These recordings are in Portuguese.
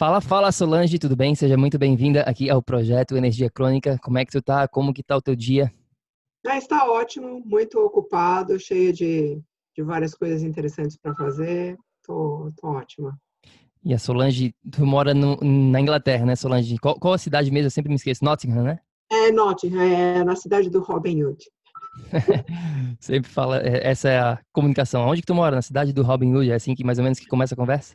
Fala, fala Solange, tudo bem? Seja muito bem-vinda aqui ao projeto Energia Crônica. Como é que tu tá? Como que tá o teu dia? Ah, está ótimo, muito ocupado, cheio de, de várias coisas interessantes para fazer. Tô, tô ótima. E a Solange, tu mora no, na Inglaterra, né, Solange? Qual, qual a cidade mesmo? Eu sempre me esqueço. Nottingham, né? É Nottingham, é na cidade do Robin Hood. sempre fala, é, essa é a comunicação. Onde que tu mora? Na cidade do Robin Hood? É assim que mais ou menos que começa a conversa?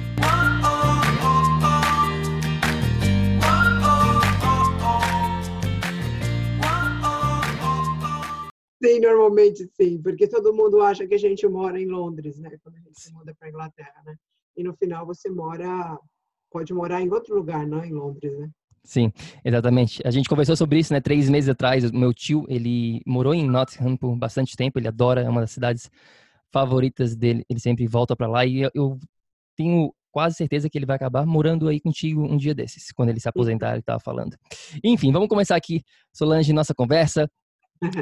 Sim, normalmente sim, porque todo mundo acha que a gente mora em Londres, né? Quando a gente se muda para Inglaterra, né? E no final você mora, pode morar em outro lugar, não em Londres, né? Sim, exatamente. A gente conversou sobre isso, né? Três meses atrás, o meu tio, ele morou em Nottingham por bastante tempo, ele adora, é uma das cidades favoritas dele, ele sempre volta para lá e eu tenho quase certeza que ele vai acabar morando aí contigo um dia desses, quando ele se aposentar, ele estava falando. Enfim, vamos começar aqui, Solange, nossa conversa.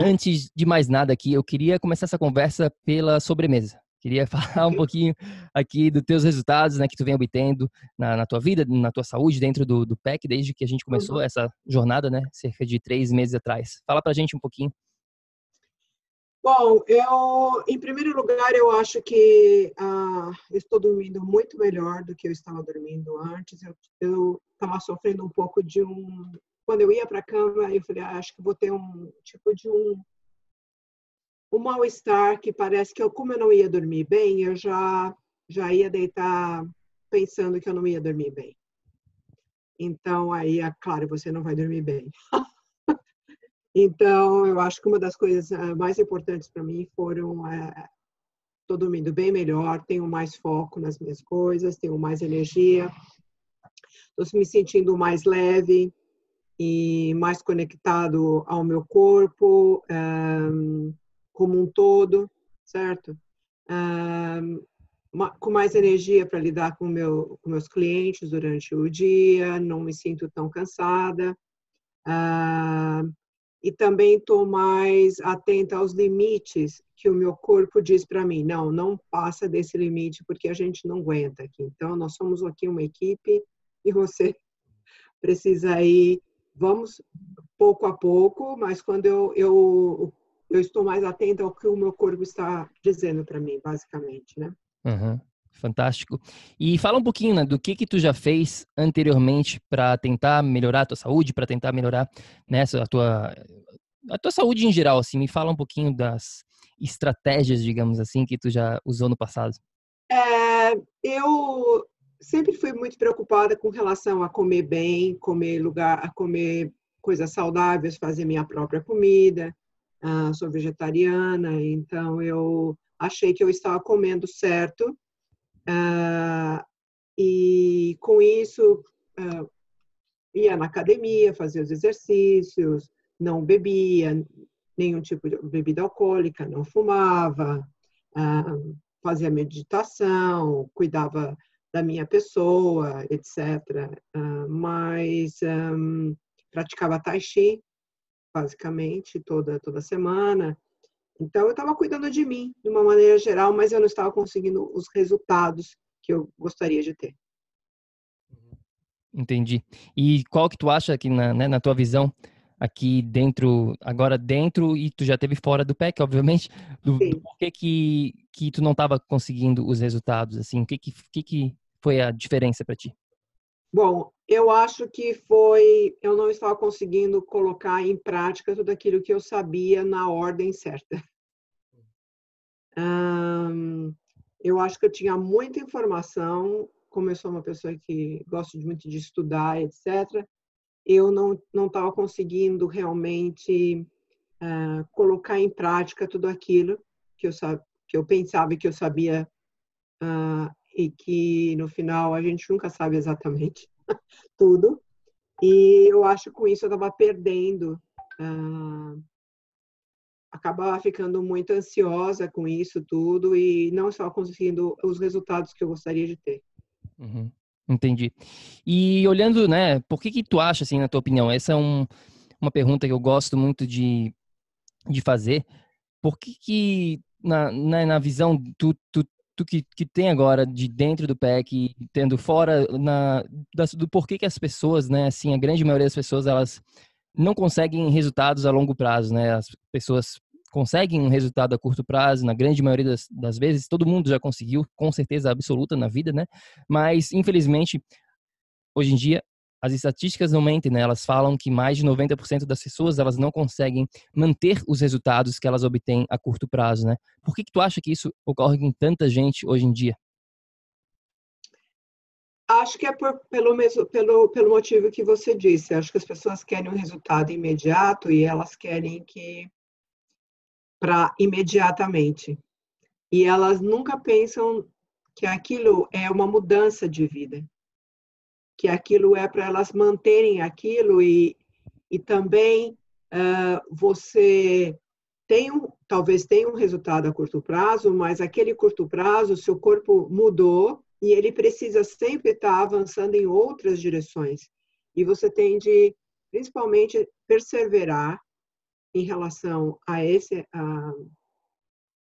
Antes de mais nada aqui, eu queria começar essa conversa pela sobremesa. Queria falar um pouquinho aqui dos teus resultados, né, que tu vem obtendo na, na tua vida, na tua saúde, dentro do, do PEC, desde que a gente começou uhum. essa jornada, né, cerca de três meses atrás. Fala pra gente um pouquinho. Bom, eu, em primeiro lugar, eu acho que uh, eu estou dormindo muito melhor do que eu estava dormindo antes. Eu estava sofrendo um pouco de um quando eu ia para a cama, eu falei, ah, acho que vou ter um tipo de um, um mal-estar que parece que eu, como eu não ia dormir bem, eu já, já ia deitar pensando que eu não ia dormir bem. Então, aí, é claro, você não vai dormir bem. então, eu acho que uma das coisas eh, mais importantes para mim foram é, dormindo bem melhor, tenho mais foco nas minhas coisas, tenho mais energia, estou me sentindo mais leve, e mais conectado ao meu corpo um, como um todo, certo? Um, com mais energia para lidar com, meu, com meus clientes durante o dia, não me sinto tão cansada. Uh, e também estou mais atenta aos limites que o meu corpo diz para mim. Não, não passa desse limite porque a gente não aguenta aqui. Então, nós somos aqui uma equipe e você precisa ir vamos pouco a pouco, mas quando eu, eu, eu estou mais atenta ao que o meu corpo está dizendo para mim, basicamente, né? Uhum. Fantástico. E fala um pouquinho né, do que que tu já fez anteriormente para tentar melhorar a tua saúde, para tentar melhorar né, a tua a tua saúde em geral, assim. Me fala um pouquinho das estratégias, digamos assim, que tu já usou no passado. É, eu sempre fui muito preocupada com relação a comer bem, comer lugar, a comer coisas saudáveis, fazer minha própria comida. Uh, sou vegetariana, então eu achei que eu estava comendo certo. Uh, e com isso, uh, ia na academia, fazia os exercícios, não bebia nenhum tipo de bebida alcoólica, não fumava, fazia meditação, cuidava da minha pessoa, etc. Uh, mas um, praticava tai chi, basicamente, toda, toda semana. Então, eu estava cuidando de mim, de uma maneira geral, mas eu não estava conseguindo os resultados que eu gostaria de ter. Entendi. E qual que tu acha que na, né, na tua visão aqui dentro, agora dentro e tu já teve fora do PEC, obviamente, do, do porquê que, que tu não estava conseguindo os resultados, assim, o que que, que, que foi a diferença para ti? Bom, eu acho que foi, eu não estava conseguindo colocar em prática tudo aquilo que eu sabia na ordem certa. Hum, eu acho que eu tinha muita informação, como eu sou uma pessoa que gosta muito de estudar, etc eu não não estava conseguindo realmente uh, colocar em prática tudo aquilo que eu que eu pensava que eu sabia uh, e que no final a gente nunca sabe exatamente tudo e eu acho que com isso eu estava perdendo uh, acabava ficando muito ansiosa com isso tudo e não estava conseguindo os resultados que eu gostaria de ter. Uhum. Entendi. E olhando, né, por que que tu acha, assim, na tua opinião, essa é um, uma pergunta que eu gosto muito de, de fazer, por que que, na, na, na visão, tu, tu, tu que, que tem agora de dentro do PEC, tendo fora, na, das, do porquê que as pessoas, né, assim, a grande maioria das pessoas, elas não conseguem resultados a longo prazo, né, as pessoas conseguem um resultado a curto prazo, na grande maioria das, das, vezes, todo mundo já conseguiu, com certeza absoluta na vida, né? Mas, infelizmente, hoje em dia, as estatísticas não mentem, né? Elas falam que mais de 90% das pessoas, elas não conseguem manter os resultados que elas obtêm a curto prazo, né? Por que, que tu acha que isso ocorre com tanta gente hoje em dia? Acho que é por, pelo, mesmo, pelo, pelo motivo que você disse. Acho que as pessoas querem um resultado imediato e elas querem que para imediatamente. E elas nunca pensam que aquilo é uma mudança de vida, que aquilo é para elas manterem aquilo e, e também uh, você tem um, talvez tenha um resultado a curto prazo, mas aquele curto prazo, seu corpo mudou e ele precisa sempre estar avançando em outras direções. E você tem de, principalmente, perseverar em relação a esse, a,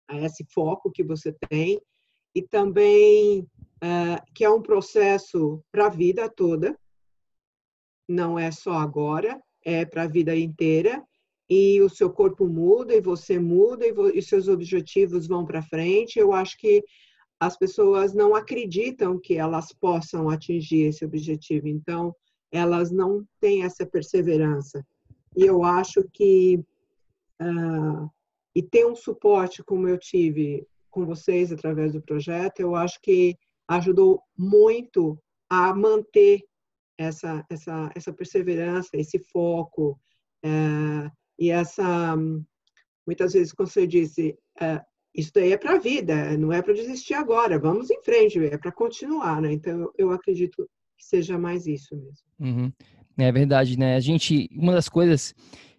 a esse foco que você tem e também uh, que é um processo para a vida toda, não é só agora, é para a vida inteira e o seu corpo muda e você muda e, e seus objetivos vão para frente. Eu acho que as pessoas não acreditam que elas possam atingir esse objetivo, então elas não têm essa perseverança. E eu acho que uh, e ter um suporte como eu tive com vocês através do projeto, eu acho que ajudou muito a manter essa, essa, essa perseverança, esse foco uh, e essa, muitas vezes, como você disse, uh, isso daí é para a vida, não é para desistir agora, vamos em frente, é para continuar, né? Então, eu acredito que seja mais isso mesmo. Uhum. É verdade, né? A gente, uma das coisas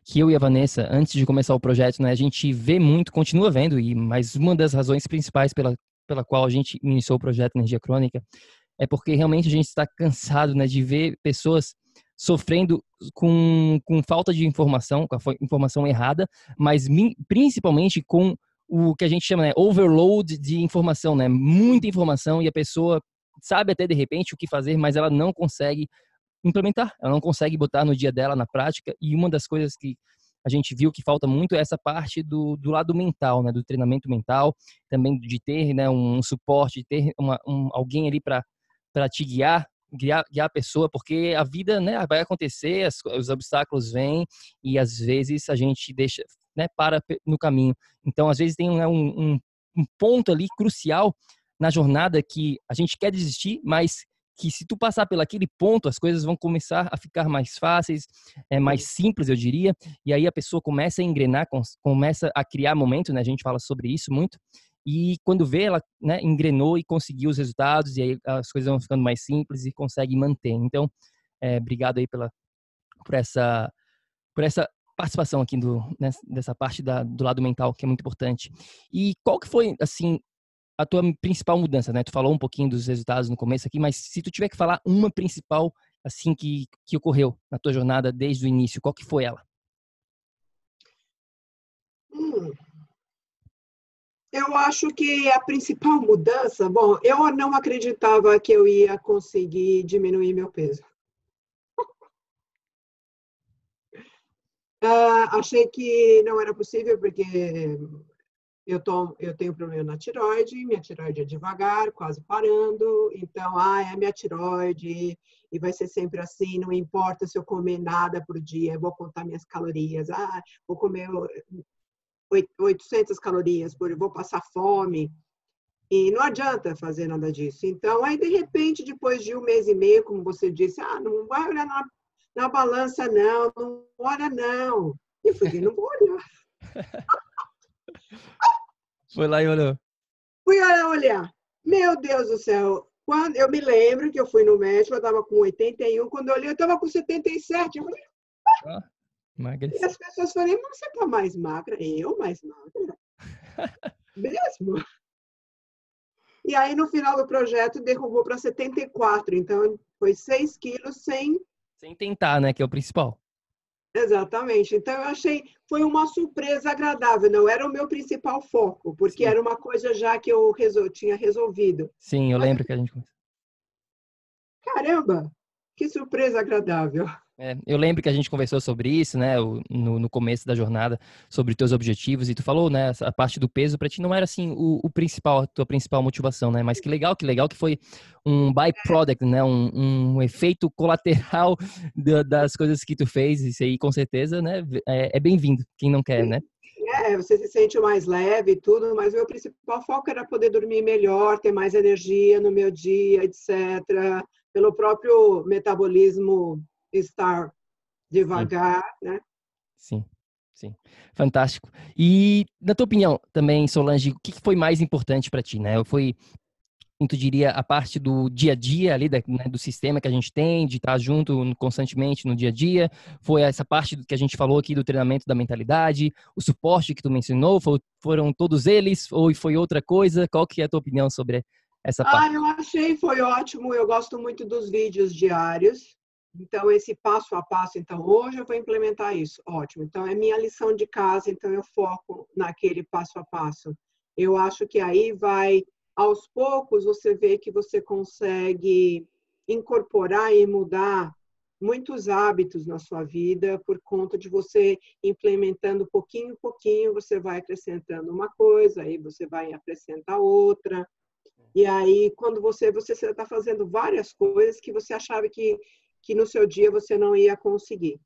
que eu e a Vanessa, antes de começar o projeto, né, a gente vê muito, continua vendo, e mas uma das razões principais pela, pela qual a gente iniciou o projeto Energia Crônica é porque realmente a gente está cansado né, de ver pessoas sofrendo com, com falta de informação, com a informação errada, mas principalmente com o que a gente chama, né, overload de informação, né, muita informação e a pessoa sabe até de repente o que fazer, mas ela não consegue implementar, ela não consegue botar no dia dela, na prática, e uma das coisas que a gente viu que falta muito é essa parte do, do lado mental, né, do treinamento mental, também de ter né, um suporte, de ter uma, um, alguém ali para te guiar, guiar, guiar a pessoa, porque a vida né, vai acontecer, as, os obstáculos vêm e às vezes a gente deixa, né, para no caminho. Então, às vezes tem né, um, um, um ponto ali crucial na jornada que a gente quer desistir, mas que se tu passar pelo aquele ponto, as coisas vão começar a ficar mais fáceis, é mais simples, eu diria, e aí a pessoa começa a engrenar, começa a criar momento, né? A gente fala sobre isso muito. E quando vê, ela né, engrenou e conseguiu os resultados, e aí as coisas vão ficando mais simples e consegue manter. Então, é, obrigado aí pela, por, essa, por essa participação aqui do, nessa, dessa parte da, do lado mental, que é muito importante. E qual que foi, assim, a tua principal mudança, né? Tu falou um pouquinho dos resultados no começo aqui, mas se tu tiver que falar uma principal assim que, que ocorreu na tua jornada desde o início, qual que foi ela? Hum. Eu acho que a principal mudança, bom, eu não acreditava que eu ia conseguir diminuir meu peso. uh, achei que não era possível porque eu, eu tenho problema na tiroide, minha tiroide é devagar, quase parando, então, ah, é minha tiroide e vai ser sempre assim, não importa se eu comer nada por dia, vou contar minhas calorias, ah, vou comer 800 calorias por vou passar fome. E não adianta fazer nada disso. Então, aí, de repente, depois de um mês e meio, como você disse, ah, não vai olhar na, na balança, não, não olha, não. E eu falei, não vou olhar. Foi lá e olhou. Fui lá olhar. Meu Deus do céu. Quando, eu me lembro que eu fui no médico, eu estava com 81, quando eu olhei, eu estava com 77. Eu falei, ah, e as pessoas falaram, mas você está mais magra? Eu mais magra? Mesmo? E aí, no final do projeto, derrubou para 74. Então, foi 6 quilos sem... Sem tentar, né? Que é o principal. Exatamente. Então, eu achei, foi uma surpresa agradável. Não era o meu principal foco, porque Sim. era uma coisa já que eu resol... tinha resolvido. Sim, eu Mas... lembro que a gente... Caramba, que surpresa agradável. É, eu lembro que a gente conversou sobre isso, né, no, no começo da jornada, sobre teus objetivos, e tu falou, né, a parte do peso para ti não era assim o, o, principal, a tua principal motivação, né, mas que legal, que legal que foi um byproduct, né, um, um efeito colateral das coisas que tu fez, isso aí com certeza, né, é, é bem-vindo, quem não quer, né. É, você se sente mais leve e tudo, mas o meu principal foco era poder dormir melhor, ter mais energia no meu dia, etc. Pelo próprio metabolismo estar devagar, sim. né? Sim, sim. Fantástico. E, na tua opinião, também, Solange, o que foi mais importante para ti, né? Foi, tu diria, a parte do dia a dia ali, né, do sistema que a gente tem, de estar junto constantemente no dia a dia? Foi essa parte que a gente falou aqui do treinamento da mentalidade? O suporte que tu mencionou? Foram todos eles? Ou foi outra coisa? Qual que é a tua opinião sobre essa parte? Ah, eu achei, foi ótimo. Eu gosto muito dos vídeos diários. Então, esse passo a passo, então, hoje eu vou implementar isso. Ótimo. Então, é minha lição de casa, então eu foco naquele passo a passo. Eu acho que aí vai, aos poucos, você vê que você consegue incorporar e mudar muitos hábitos na sua vida por conta de você implementando pouquinho pouquinho, você vai acrescentando uma coisa, aí você vai acrescentar outra. E aí, quando você você está fazendo várias coisas que você achava que que no seu dia você não ia conseguir.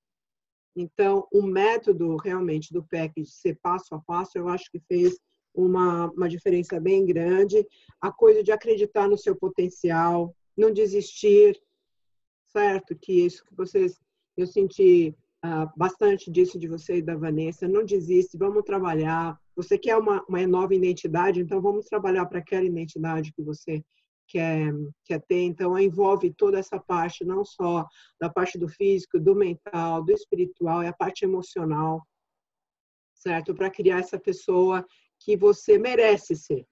Então, o método realmente do PEC de ser passo a passo, eu acho que fez uma, uma diferença bem grande. A coisa de acreditar no seu potencial, não desistir, certo? Que isso que vocês, eu senti uh, bastante disso de você e da Vanessa. Não desiste, vamos trabalhar. Você quer uma, uma nova identidade, então vamos trabalhar para aquela identidade que você quer, quer ter. Então, envolve toda essa parte, não só da parte do físico, do mental, do espiritual, é a parte emocional, certo? Para criar essa pessoa que você merece ser.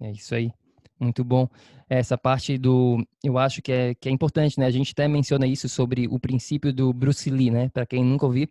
É isso aí. Muito bom. Essa parte do, eu acho que é, que é importante, né? A gente até menciona isso sobre o princípio do Bruce Lee, né? Para quem nunca ouviu,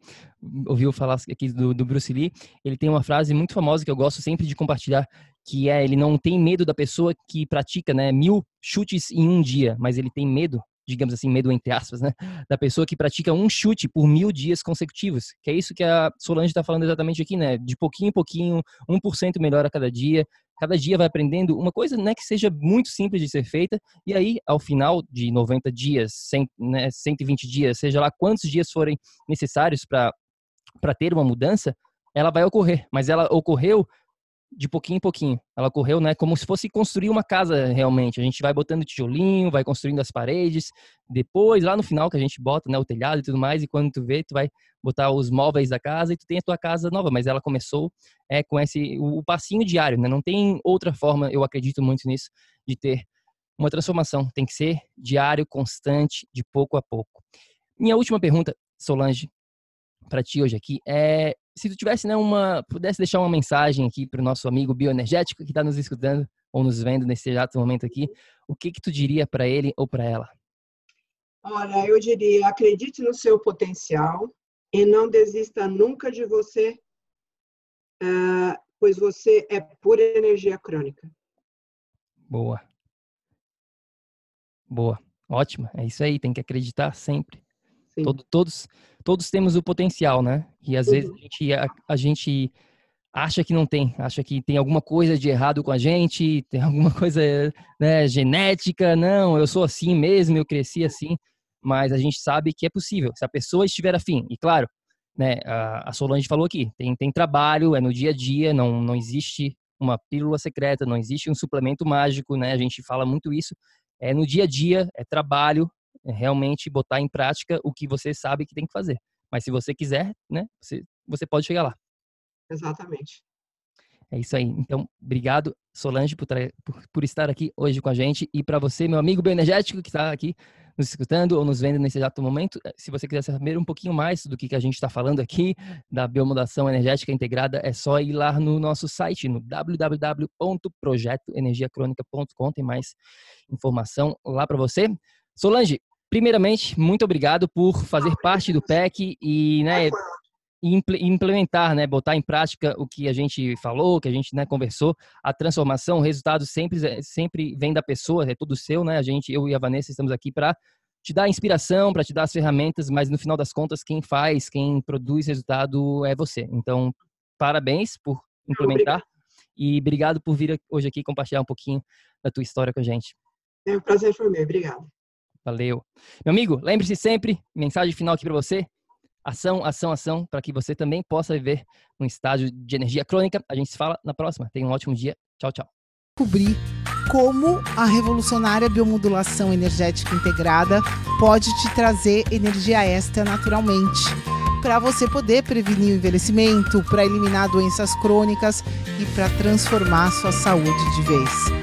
ouviu falar aqui do, do Bruce Lee, ele tem uma frase muito famosa que eu gosto sempre de compartilhar, que é ele não tem medo da pessoa que pratica, né, mil chutes em um dia, mas ele tem medo digamos assim, medo entre aspas, né? Da pessoa que pratica um chute por mil dias consecutivos. Que é isso que a Solange está falando exatamente aqui, né? De pouquinho em pouquinho, 1% melhor a cada dia. Cada dia vai aprendendo uma coisa né, que seja muito simples de ser feita. E aí, ao final de 90 dias, 100, né, 120 dias, seja lá quantos dias forem necessários para ter uma mudança, ela vai ocorrer. Mas ela ocorreu de pouquinho em pouquinho. Ela correu, né, como se fosse construir uma casa realmente. A gente vai botando tijolinho, vai construindo as paredes, depois lá no final que a gente bota, né, o telhado e tudo mais, e quando tu vê, tu vai botar os móveis da casa e tu tem a tua casa nova, mas ela começou é com esse o, passinho diário, né? Não tem outra forma, eu acredito muito nisso, de ter uma transformação. Tem que ser diário, constante, de pouco a pouco. Minha última pergunta, Solange, para ti hoje aqui é se tu tivesse, né, uma, pudesse deixar uma mensagem aqui para o nosso amigo bioenergético que está nos escutando ou nos vendo nesse exato momento aqui, o que que tu diria para ele ou para ela? Olha, eu diria, acredite no seu potencial e não desista nunca de você, uh, pois você é pura energia crônica. Boa. Boa. Ótima. É isso aí, tem que acreditar sempre. Todo, todos, todos temos o potencial, né? E às uhum. vezes a gente, a, a gente acha que não tem, acha que tem alguma coisa de errado com a gente, tem alguma coisa né, genética, não, eu sou assim mesmo, eu cresci assim, mas a gente sabe que é possível, se a pessoa estiver afim, e claro, né, a Solange falou aqui, tem, tem trabalho, é no dia a dia, não, não existe uma pílula secreta, não existe um suplemento mágico, né, a gente fala muito isso, é no dia a dia, é trabalho, realmente botar em prática o que você sabe que tem que fazer, mas se você quiser, né, você, você pode chegar lá. Exatamente. É isso aí. Então, obrigado, Solange, por, por, por estar aqui hoje com a gente. E para você, meu amigo bioenergético, que está aqui nos escutando ou nos vendo nesse exato momento, eh, se você quiser saber um pouquinho mais do que, que a gente está falando aqui, da biomodulação energética integrada, é só ir lá no nosso site, no www.projetoenergiacronica.com. Tem mais informação lá para você. Solange, primeiramente, muito obrigado por fazer parte do PEC e, né, implementar, né, botar em prática o que a gente falou, que a gente né, conversou, a transformação, o resultado sempre, sempre vem da pessoa, é tudo seu, né? A gente, eu e a Vanessa estamos aqui para te dar inspiração, para te dar as ferramentas, mas no final das contas quem faz, quem produz resultado é você. Então, parabéns por implementar e obrigado por vir hoje aqui compartilhar um pouquinho da tua história com a gente. É um prazer foi meu, obrigado. Valeu. Meu amigo, lembre-se sempre, mensagem final aqui para você, ação, ação, ação, para que você também possa viver um estágio de energia crônica. A gente se fala na próxima. Tenha um ótimo dia. Tchau, tchau. Descobrir como a revolucionária biomodulação energética integrada pode te trazer energia extra naturalmente. Para você poder prevenir o envelhecimento, para eliminar doenças crônicas e para transformar sua saúde de vez.